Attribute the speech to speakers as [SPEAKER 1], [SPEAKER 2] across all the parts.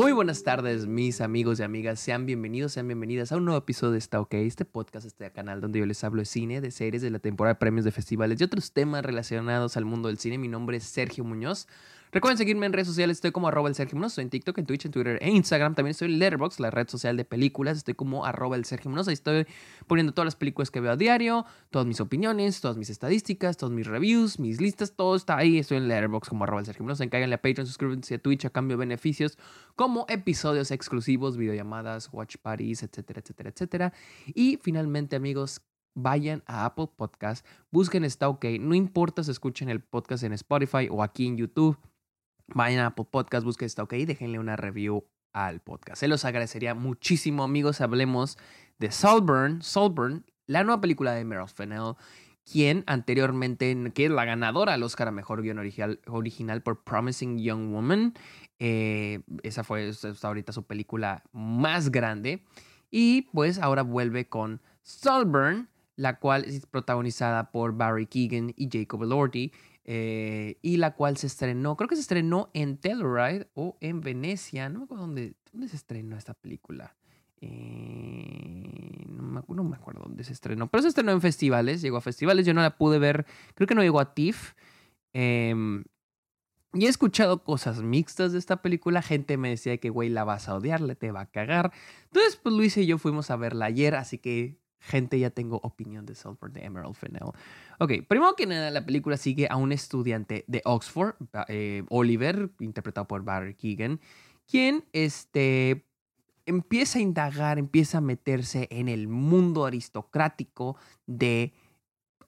[SPEAKER 1] Muy buenas tardes, mis amigos y amigas. Sean bienvenidos, sean bienvenidas a un nuevo episodio de Está OK, este podcast, este canal donde yo les hablo de cine, de series, de la temporada de premios de festivales y otros temas relacionados al mundo del cine. Mi nombre es Sergio Muñoz. Recuerden seguirme en redes sociales, estoy como arroba el Sergio en TikTok, en Twitch, en Twitter e Instagram. También estoy en Letterboxd, la red social de películas, estoy como arroba el Sergio. Ahí estoy poniendo todas las películas que veo a diario, todas mis opiniones, todas mis estadísticas, todos mis reviews, mis listas, todo está ahí. Estoy en Letterboxd como arroba el Sergio. Encáiganle a Patreon, suscríbanse a Twitch a cambio de beneficios como episodios exclusivos, videollamadas, watch parties, etcétera, etcétera, etcétera. Y finalmente, amigos, vayan a Apple Podcast, busquen Está OK, no importa si escuchen el podcast en Spotify o aquí en YouTube, vayan a Apple Podcast, busquen Está OK déjenle una review al podcast. Se los agradecería muchísimo, amigos. Hablemos de Saltburn, Saltburn, la nueva película de Meryl Fennell, quien anteriormente, que es la ganadora al Oscar a Mejor Guión Original, original por Promising Young Woman. Eh, esa fue hasta ahorita su película más grande. Y pues ahora vuelve con Saltburn, la cual es protagonizada por Barry Keegan y Jacob Elordi, eh, y la cual se estrenó, creo que se estrenó en Telluride o en Venecia, no me acuerdo dónde, dónde se estrenó esta película. Eh, no, me, no, me, acuerdo dónde se estrenó, pero se estrenó en festivales, llegó a festivales, yo no la pude ver, creo que no llegó a TIFF. Eh, y he escuchado cosas mixtas de esta película. Gente me decía que, güey, la vas a odiar, te va a cagar. Entonces, pues Luis y yo fuimos a verla ayer, así que gente, ya tengo opinión de Salford de Emerald Fennell. Ok, primero que nada, la película sigue a un estudiante de Oxford, eh, Oliver, interpretado por Barry Keegan, quien este, empieza a indagar, empieza a meterse en el mundo aristocrático de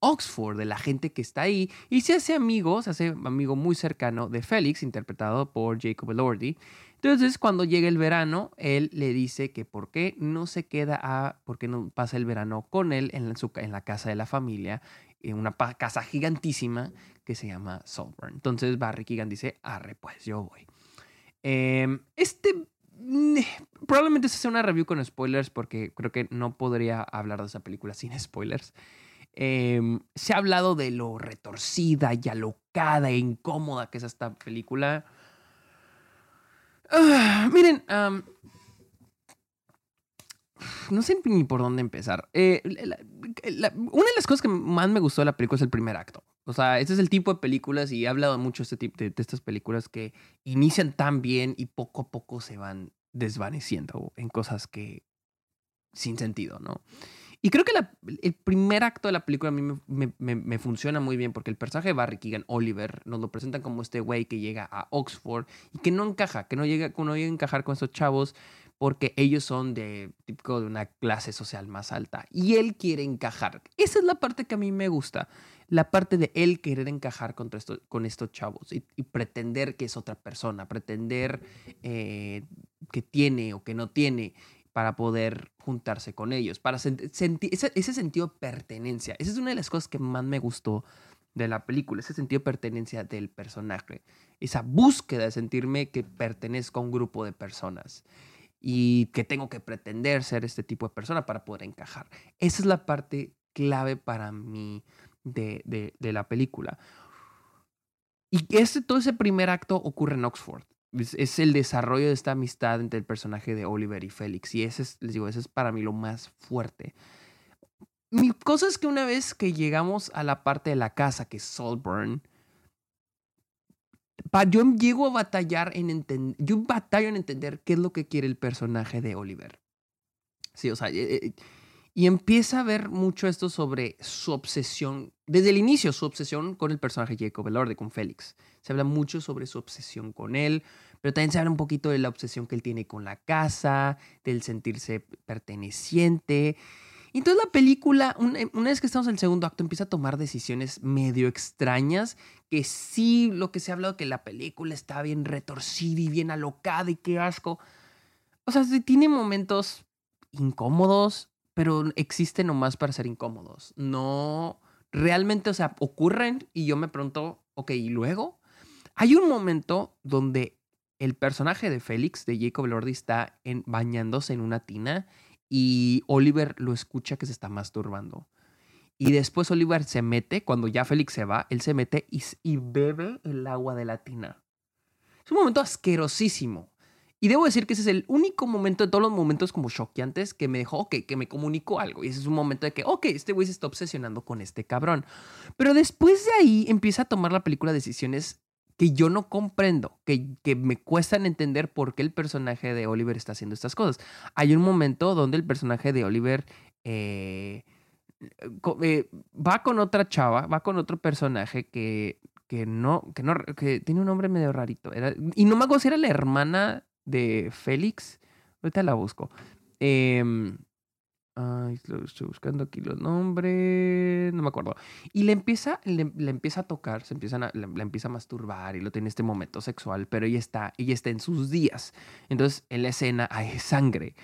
[SPEAKER 1] Oxford, de la gente que está ahí, y se hace amigo, se hace amigo muy cercano de Félix, interpretado por Jacob Elordi. Entonces, cuando llega el verano, él le dice que por qué no se queda a, por qué no pasa el verano con él en, su, en la casa de la familia, en una casa gigantísima que se llama Saltburn. Entonces, Barry Keegan dice, arre, pues yo voy. Em, este probablemente se sea una review con spoilers porque creo que no podría hablar de esa película sin spoilers. Em, se ha hablado de lo retorcida y alocada e incómoda que es esta película. Ah, miren, no sé ni por dónde empezar. Eh, una de las cosas que más me gustó de la película es el primer acto. O sea, este es el tipo de películas y he hablado mucho este tipo de, de estas películas que inician tan bien y poco a poco se van desvaneciendo en cosas que sin sentido, ¿no? Y creo que el primer acto de la película a mí me, funciona muy bien porque el personaje de Barry Keegan, Oliver, nos lo presentan como este güey que llega a Oxford y que no encaja, que no llega, que no llega a encajar con estos chavos porque ellos son de típico de una clase social más alta y él quiere encajar. Esa es la parte que a mí me gusta, la parte de él querer encajar con, esto, con estos chavos y, pretender que es otra persona, pretender eh, que tiene o que no tiene para poder juntarse con ellos, para sentir ese, sentido de pertenencia. Esa es una de las cosas que más me gustó de la película, ese sentido de pertenencia del personaje, esa búsqueda de sentirme que pertenezco a un grupo de personas y que tengo que pretender ser este tipo de persona para poder encajar. Esa es la parte clave para mí de, de les película. Y este, todo ese primer acto ocurre en Oxford es, el desarrollo de esta amistad entre el personaje de Oliver y Félix. Y ese es, les digo, ese es para mí lo más fuerte. Mi cosa es que una vez que llegamos a la parte de la casa, que es Saltburn, yo llego a batallar en entender, yo batallo en entender qué es lo que quiere el personaje de Oliver. Sí, o sea, eh, eh, y empieza a ver mucho esto sobre su obsesión, desde el inicio, su obsesión con el personaje Jacob Elordi, con Félix. Se habla mucho sobre su obsesión con él, pero también se habla un poquito de la obsesión que él tiene con la casa, del sentirse perteneciente. Y entonces la película, una, vez que estamos en el segundo acto, empieza a tomar decisiones medio extrañas, que sí, lo que se ha hablado, que la película está bien retorcida y bien alocada y qué asco. O sea, tiene momentos incómodos, pero existen nomás para ser incómodos. No, realmente, o sea, ocurren y yo me pregunto, ok, ¿y luego? Hay un momento donde el personaje de Félix, de Jacob Lordi, está bañándose en una tina y Oliver lo escucha que se está masturbando. Y después Oliver se mete, cuando ya Félix se va, él se mete y, y bebe el agua de la tina. Es un momento asquerosísimo. Y debo decir que ese es el único momento de todos los momentos como choqueantes que me dejó, ok, que me comunicó algo. Y ese es un momento de que, ok, este güey se está obsesionando con este cabrón. Pero después de ahí empieza a tomar la película decisiones que yo no comprendo, que, que me cuestan entender por qué el personaje de Oliver está haciendo estas cosas. Hay un momento donde el personaje de Oliver eh, eh, va con otra chava, va con otro personaje que, que no, que no, que tiene un nombre medio rarito. Era, y no me acuerdo si era la hermana de Félix. Ahorita la busco. Eh, Ay, estoy buscando aquí los nombres. No me acuerdo. Y le empieza, le, empieza a tocar, se empiezan a, le, empieza a masturbar y lo tiene este momento sexual, pero ella está, ella está en sus días. Entonces, en la escena hay sangre.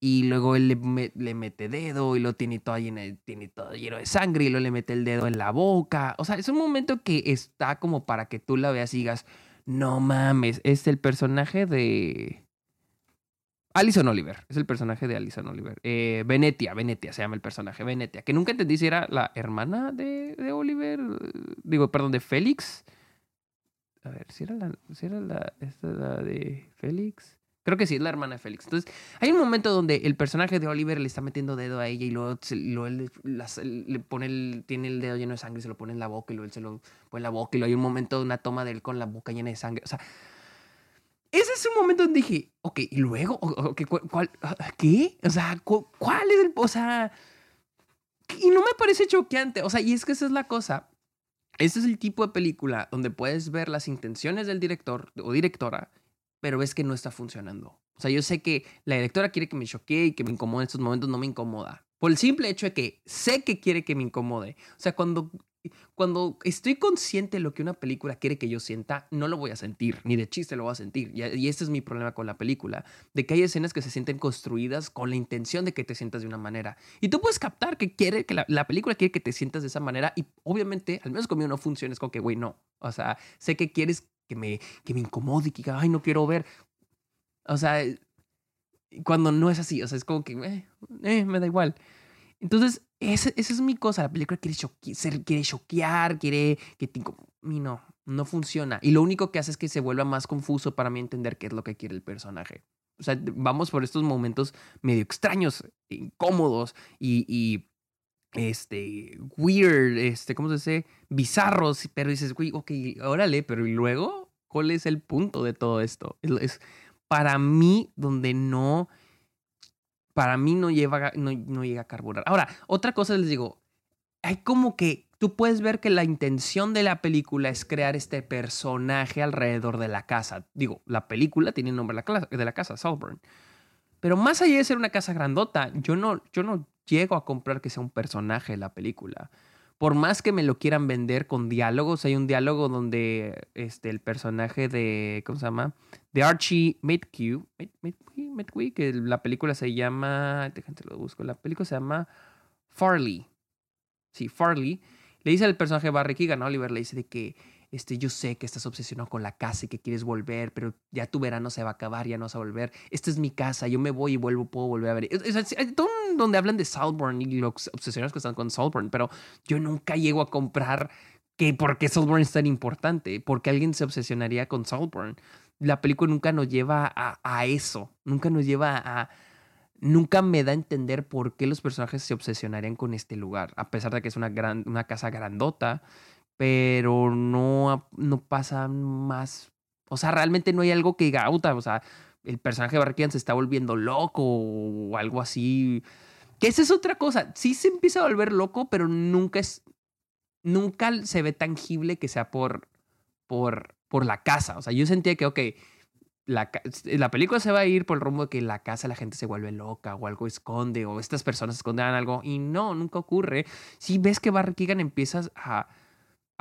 [SPEAKER 1] Y luego él le, le, mete dedo y lo tiene todo, lleno, tiene todo lleno de sangre y luego le mete el dedo en la boca. O sea, es un momento que está como para que tú la veas y digas, no mames, es el personaje de... Alison Oliver, es el personaje de Alison Oliver. Eh, Venetia, Venetia se llama el personaje, Venetia, que nunca entendí si era la hermana de, de Oliver, digo, perdón, de Félix. A ver, si era la, si la, esta la de Félix. Creo que sí, es la hermana de Félix. Entonces, hay un momento donde el personaje de Oliver le está metiendo dedo a ella y luego, él le pone el, tiene el dedo lleno de sangre y se lo pone en la boca y luego él se lo pone en la boca y luego hay un momento de una toma de él con la boca llena de sangre. O sea, ese es un momento donde dije, ok, ¿y luego? ¿cuál, ¿Qué? O sea, ¿cuál es el...? O sea... Y no me parece choqueante. O sea, y es que esa es la cosa. Este es el tipo de película donde puedes ver las intenciones del director o directora, pero ves que no está funcionando. O sea, yo sé que la directora quiere que me choquee y que me incomode en estos momentos, no me incomoda. Por el simple hecho de que sé que quiere que me incomode. O sea, cuando cuando estoy consciente de lo que una película quiere que yo sienta, no lo voy a sentir, ni de chiste lo voy a sentir. Y, y este es mi problema con la película, de que hay escenas que se sienten construidas con la intención de que te sientas de una manera. Y tú puedes captar que quiere que la, película quiere que te sientas de esa manera y obviamente, al menos conmigo no funciona, es como que, güey, no. O sea, sé que quieres que me, que me incomode que, ay, no quiero ver. O sea, cuando no es así, o sea, es como que, eh, eh me da igual. Entonces, esa, es mi cosa. La película quiere, choquear, quiere choquear, quiere que te... Y no, no funciona. Y lo único que hace es que se vuelva más confuso para mí entender qué es lo que quiere el personaje. O sea, vamos por estos momentos medio extraños, incómodos y, y este, weird, este, ¿cómo se dice? Bizarros, pero dices, güey, ok, órale, pero ¿y luego? ¿Cuál es el punto de todo esto? es para mí donde no para mí no, lleva, no, no llega a carburar. Ahora, otra cosa les digo, hay como que tú puedes ver que la intención de la película es crear este personaje alrededor de la casa. Digo, la película tiene el nombre de la casa, Salburn. Pero más allá de ser una casa grandota, yo no, yo no llego a comprar que sea un personaje de la película por más que me lo quieran vender con diálogos, hay un diálogo donde este, el personaje de, ¿cómo se llama? De Archie Midque, que la película se llama, déjate lo busco, la película se llama Farley. Sí, Farley. Le dice al personaje Barry Keegan, Oliver, le dice de que este, yo sé que estás obsesionado con la casa y que quieres volver, pero ya tu verano se va a acabar, ya no vas a volver. Esta es mi casa, yo me voy y vuelvo, puedo volver a ver. Es, todo donde hablan de Saltburn y los obsesionados que están con Saltburn, pero yo nunca llego a comprar que por qué es tan importante, porque alguien se obsesionaría con Saltburn. La película nunca nos lleva a, a eso, nunca nos lleva a nunca me da a entender por qué los personajes se obsesionarían con este lugar, a pesar de que es una, gran, una casa grandota pero no, no pasa más. O sea, realmente no hay algo que diga, o sea, el personaje de Barkian se está volviendo loco o algo así. Que esa es otra cosa. Sí se empieza a volver loco, pero nunca es. Nunca se ve tangible que sea por. por. por la casa. O sea, yo sentía que, ok, la, la, película se va a ir por el rumbo de que la casa la gente se vuelve loca o algo esconde o estas personas esconden algo y no, nunca ocurre. Si ves que Barry Keegan empiezas a,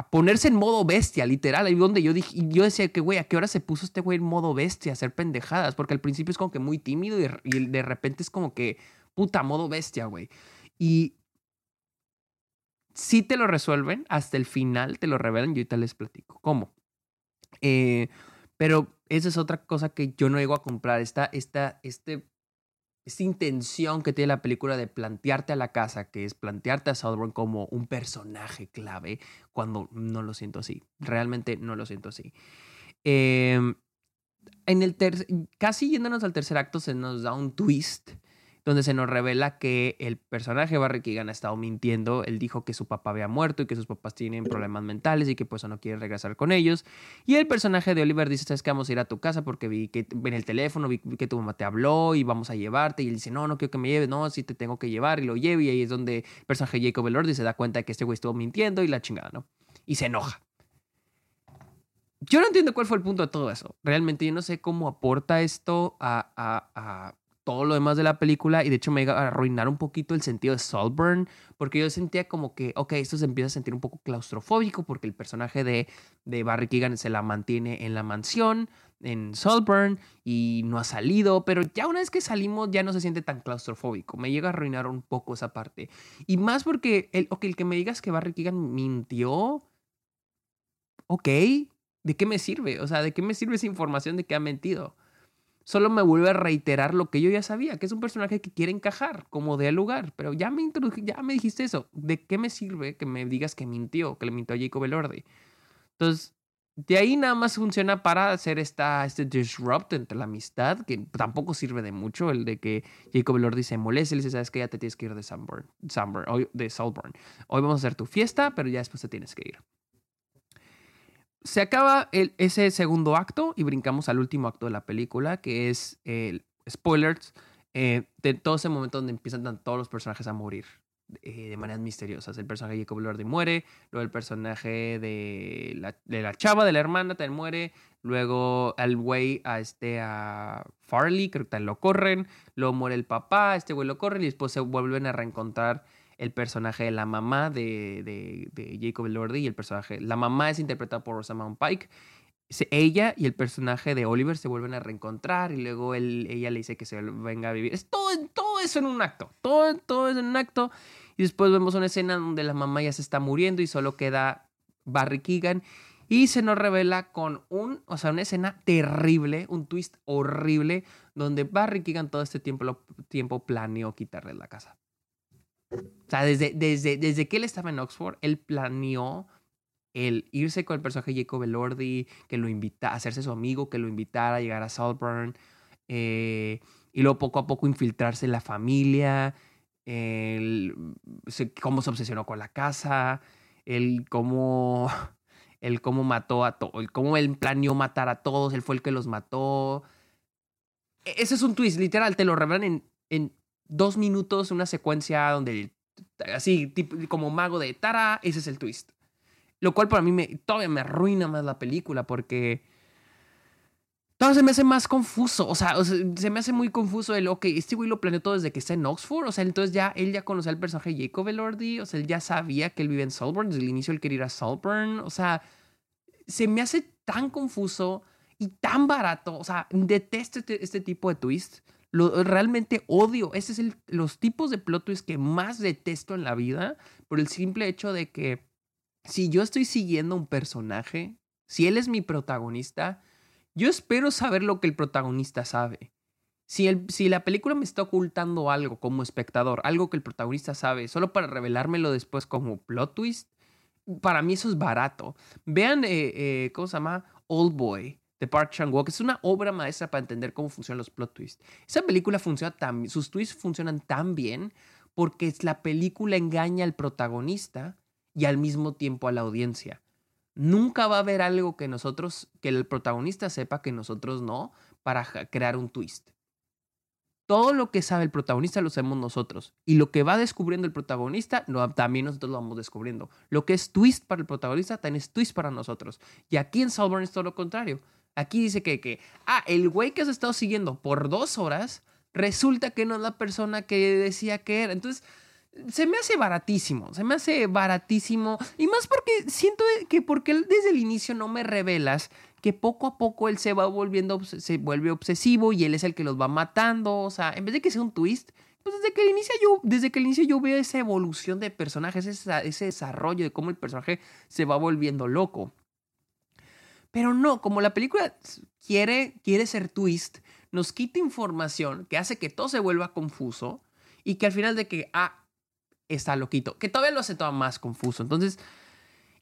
[SPEAKER 1] a ponerse en modo bestia, literal. Ahí donde yo dije, yo decía que, güey, ¿a qué hora se puso este güey en modo bestia a hacer pendejadas? Porque al principio es como que muy tímido y, de repente es como que, puta, modo bestia, güey. Y si te lo resuelven, hasta el final te lo revelan y ahorita les platico. ¿Cómo? Eh, pero esa es otra cosa que yo no llego a comprar. Esta, esta, este esta intención que tiene la película de plantearte a la casa, que es plantearte a Southbourne como un personaje clave, cuando no lo siento así. Realmente no lo siento así. Em, en el casi yéndonos al tercer acto se nos da un twist donde se nos revela que el personaje Barry Keegan ha estado mintiendo. Él dijo que su papá había muerto y que sus papás tienen problemas mentales y que por eso no quiere regresar con ellos. Y el personaje de Oliver dice, ¿sabes que Vamos a ir a tu casa porque vi que en el teléfono, vi que tu mamá te habló y vamos a llevarte. Y él dice, no, no quiero que me lleves, no, sí te tengo que llevar y lo llevo. Y ahí es donde el personaje Jacob Elordi se da cuenta de que este güey estuvo mintiendo y la chingada, ¿no? Y se enoja. Yo no entiendo cuál fue el punto de todo eso. Realmente yo no sé cómo aporta esto a todo lo demás de la película y de hecho me iba a arruinar un poquito el sentido de Saltburn porque yo sentía como que, ok, esto se empieza a sentir un poco claustrofóbico porque el personaje de, de Barry Keegan se la mantiene en la mansión, en Saltburn y no ha salido, pero ya una vez que salimos ya no se siente tan claustrofóbico, me llega a arruinar un poco esa parte. Y más porque, el, ok, el que me digas que Barry Keegan mintió, ok, ¿de qué me sirve? O sea, ¿de qué me sirve esa información de que ha mentido? Solo me vuelve a reiterar lo que yo ya sabía, que es un personaje que quiere encajar como de lugar. Pero ya me, ya me dijiste eso. ¿De qué me sirve que me digas que mintió, que le mintió a Jacob Elordi? Entonces, de ahí nada más funciona para hacer esta, este disrupt entre la amistad, que tampoco sirve de mucho, el de que Jacob Elordi se moleste y le dice, sabes que ya te tienes que ir de Sunburn, hoy, de Salburn. Hoy vamos a hacer tu fiesta, pero ya después te tienes que ir se acaba ese segundo acto y brincamos al último acto de la película, que es spoilers eh, de todo ese momento donde empiezan todos los personajes a morir eh, de maneras misteriosas. El personaje de Jacob Lordy muere, luego el personaje de la, chava, de la hermana, también muere, luego el güey a este a Farley, creo que también lo corren, luego muere el papá, este güey lo corren y después se vuelven a reencontrar el personaje de la mamá de, de, Jacob Elordi y el personaje. La mamá es interpretada por Rosamund Pike. Ella y el personaje de Oliver se vuelven a reencontrar y luego él, ella le dice que se venga a vivir. Es todo, todo eso en un acto. Todo, todo eso en un acto. Y después vemos una escena donde la mamá ya se está muriendo y solo queda Barry Keegan. Y se nos revela con un, o sea, una escena terrible, un twist horrible, donde Barry Keegan todo este tiempo, tiempo planeó quitarle la casa. O sea, desde, desde, desde que él estaba en Oxford, él planeó el irse con el personaje Jacob Elordi, que lo invita hacerse su amigo, que lo invitara a llegar a Saltburn, eh, y luego poco a poco infiltrarse en la familia, el, cómo se obsesionó con la casa, el cómo, el cómo mató a todos, el cómo él planeó matar a todos, él fue el que los mató. E, ese es un twist, literal, te lo revelan en dos minutos, una secuencia donde, así, tipo, como mago de Tara, ese es el twist. Lo cual para mí me, todavía me arruina más la película porque todo se me hace más confuso. O sea, se me hace muy confuso el, ok, este güey lo planeó todo desde que está en Oxford. O sea, entonces ya él ya conocía al personaje Jacob Elordi. O sea, él ya sabía que él vive en Salburn. Desde el inicio él quería ir a Salburn. O sea, se me hace tan confuso y tan barato. O sea, detesto este, este tipo de twist. Lo, realmente odio. Ese es el, los tipos de plot twists que más detesto en la vida por el simple hecho de que si yo estoy siguiendo un personaje, si él es mi protagonista, yo espero saber lo que el protagonista sabe. Si, el, si la película me está ocultando algo como espectador, algo que el protagonista sabe, solo para revelármelo después como plot twist, para mí eso es barato. Vean, eh, eh, ¿cómo se llama? Old Boy de Park Chan-wook. Es una obra maestra para entender cómo funcionan los plot twists. Esa película funciona tan sus twists funcionan tan bien porque la película engaña al protagonista y al mismo tiempo a la audiencia. Nunca va a haber algo que nosotros, que el protagonista sepa que nosotros no, para crear un twist. Todo lo que sabe el protagonista lo sabemos nosotros. Y lo que va descubriendo el protagonista, también nosotros lo vamos descubriendo. Lo que es twist para el protagonista, también es twist para nosotros. Y aquí en Salburn es todo lo contrario. Aquí dice que, que, ah, el güey que has estado siguiendo por dos horas, resulta que no es la persona que decía que era. Entonces, se me hace baratísimo, se me hace baratísimo. Y más porque siento que porque desde el inicio no me revelas que poco a poco él se va volviendo, se vuelve obsesivo y él es el que los va matando. O sea, en vez de que sea un twist, pues desde que el inicio yo, desde que el inicio yo veo esa evolución de personajes, ese, ese desarrollo de cómo el personaje se va volviendo loco. Pero no, como la película quiere, quiere ser twist, nos quita información que hace que todo se vuelva confuso y que al final de que, ah, está loquito, que todavía lo hace todo más confuso. Entonces,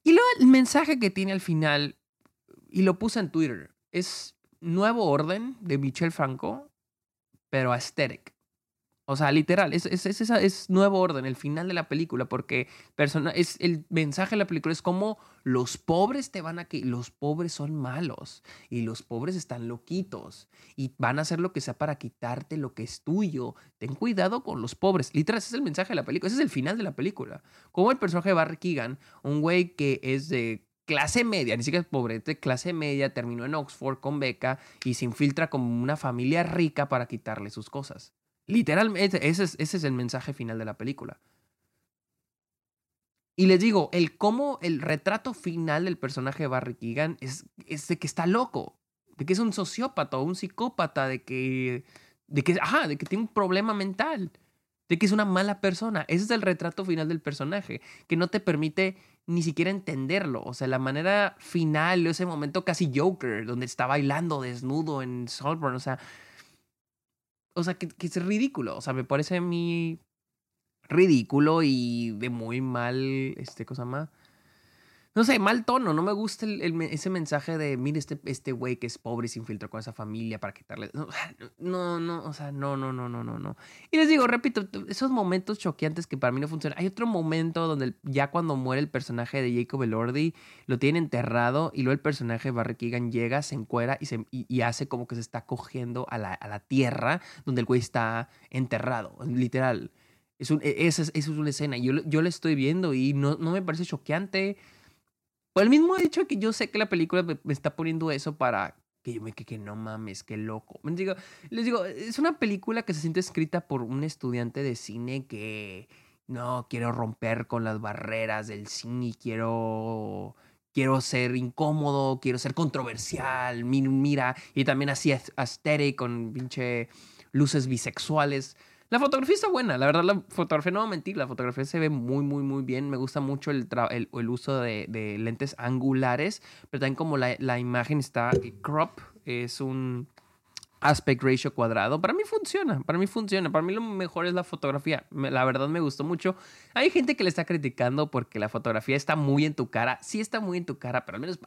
[SPEAKER 1] y luego el mensaje que tiene al final, y lo puse en Twitter, es Nuevo Orden de Michel Franco, pero aesthetic. O sea, literal, es, es, es, nuevo orden, el final de la película, porque persona, es, el mensaje de la película es como los pobres te van a que los pobres son malos y los pobres están loquitos y van a hacer lo que sea para quitarte lo que es tuyo. Ten cuidado con los pobres. Literal, ese es el mensaje de la película, ese es el final de la película. Como el personaje de Barry Keegan, un güey que es de clase media, ni siquiera es pobre, de clase media, terminó en Oxford con beca y se infiltra como una familia rica para quitarle sus cosas. Literalmente, ese es, ese es el mensaje final de la película. Y les digo, el cómo el retrato final del personaje de Barry Keegan es, es de que está loco, de que es un sociópata o un psicópata, de que, de que, ajá, de que tiene un problema mental, de que es una mala persona. Ese es el retrato final del personaje, que no te permite ni siquiera entenderlo. O sea, la manera final, ese momento casi Joker, donde está bailando desnudo en Saltburn, o sea, o sea, que, que, es ridículo. O sea, me parece a mí ridículo y de muy mal, este, cosa más no sé, mal tono. No me gusta ese mensaje de, mire, este, este güey que es pobre y se infiltró con esa familia para quitarle. No, no, o sea, no, no, no, no, no, no. Y les digo, repito, esos momentos choqueantes que para mí no funcionan. Hay otro momento donde ya cuando muere el personaje de Jacob Elordi, lo tienen enterrado y luego el personaje de Barry Keegan llega, se encuera y, hace como que se está cogiendo a la, a la tierra donde el güey está enterrado, literal. Es e, esa, es, es una escena. Yo, yo la estoy viendo y no, no me parece choqueante el mismo hecho que yo sé que la película me, está poniendo eso para que yo me que no mames, qué loco. Les digo, es una película que se siente escrita por un estudiante de cine que no quiero romper con las barreras del cine, quiero quiero ser incómodo, quiero ser controversial, mira, y también así aesthetic con pinche luces bisexuales. La fotografía está buena, la verdad, la fotografía, no voy a mentir, la fotografía se ve muy, muy, muy bien. Me gusta mucho el, el, uso de, lentes angulares, pero también como la, la imagen está crop, es un aspect ratio cuadrado. Para mí funciona, para mí funciona. Para mí lo mejor es la fotografía. La verdad me gustó mucho. Hay gente que le está criticando porque la fotografía está muy en tu cara. Sí está muy en tu cara, pero al menos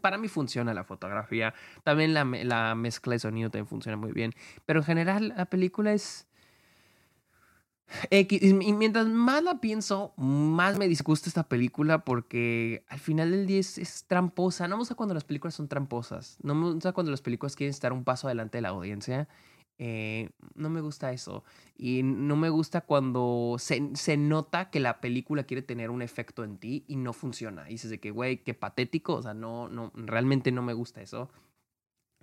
[SPEAKER 1] para mí funciona la fotografía. También la, la mezcla de sonido también funciona muy bien. Pero en general la película es y mientras más la pienso, más me disgusta esta película porque al final del día es, tramposa. No me gusta cuando las películas son tramposas. No me gusta cuando las películas quieren estar un paso adelante de la audiencia. Eh, no me gusta eso. Y no me gusta cuando se, se, nota que la película quiere tener un efecto en ti y no funciona. Y dices de que, güey, qué patético. O sea, no, no, realmente no me gusta eso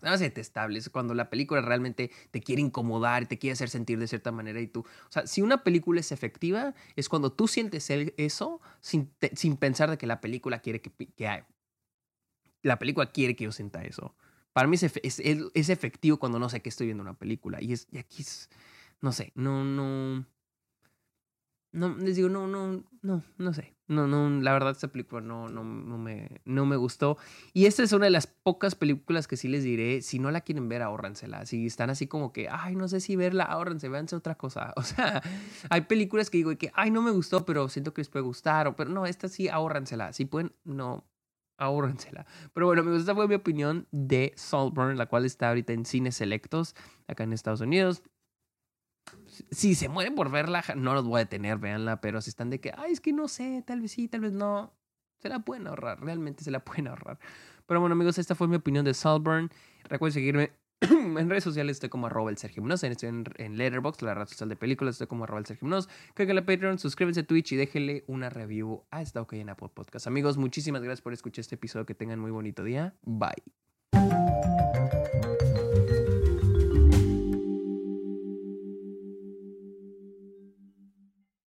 [SPEAKER 1] más detestable es cuando la película realmente te quiere incomodar te quiere hacer sentir de cierta manera y tú, o sea, si una película es efectiva, es cuando tú sientes eso sin, sin pensar de que la película quiere que, que la película quiere que yo sienta eso. Para mí es, es, es, efectivo cuando no sé que estoy viendo una película y, es, y aquí es, no sé, no, no, no, les digo, no, no, no, no sé. No, no, la verdad esta película no, no, no, me, no me gustó. Y esta es una de las pocas películas que sí les diré, si no la quieren ver, ahórransela. Si están así como que, ay, no sé si verla, ahórrense, véanse otra cosa. O sea, hay películas que digo que, ay, no me gustó, pero siento que les puede gustar. O, pero no, esta sí, ahórransela. Si pueden, no, ahórrensela. Pero bueno, amigos, esta fue mi opinión de Saltburn, la cual está ahorita en cines selectos acá en Estados Unidos si se mueren por verla, no los voy a detener, véanla, pero si están de que, ay, es que no sé, tal vez sí, tal vez no, se la pueden ahorrar, realmente se la pueden ahorrar. Pero bueno, amigos, esta fue mi opinión de Salburn. Recuerden seguirme en redes sociales, estoy como arroba el Sergio estoy en, en Letterboxd, la red social de películas, estoy como arroba el Sergio Munoz. Caigan a Patreon, suscríbanse a Twitch y déjenle una review a esta OK en Apple Podcast. Amigos, muchísimas gracias por escuchar este episodio, que tengan muy bonito día. Bye.